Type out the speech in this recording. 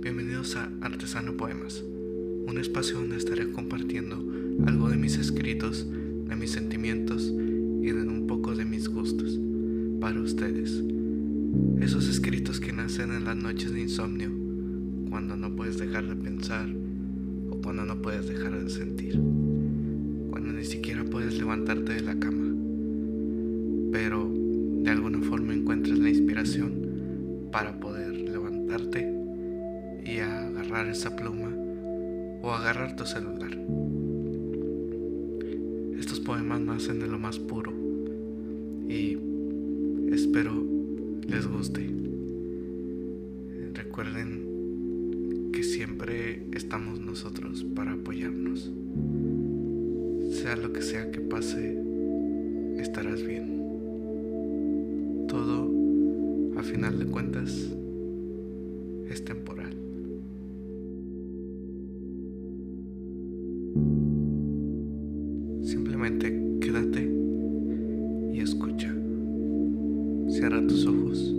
Bienvenidos a Artesano Poemas, un espacio donde estaré compartiendo algo de mis escritos, de mis sentimientos y de un poco de mis gustos para ustedes. Esos escritos que nacen en las noches de insomnio, cuando no puedes dejar de pensar o cuando no puedes dejar de sentir, cuando ni siquiera puedes levantarte de la cama, pero de alguna forma encuentres la inspiración para poder y agarrar esa pluma o agarrar tu celular. Estos poemas nacen de lo más puro y espero les guste. Recuerden que siempre estamos nosotros para apoyarnos. Sea lo que sea que pase, estarás bien. Todo, a final de cuentas, es temporal. Simplemente quédate y escucha. Cierra tus ojos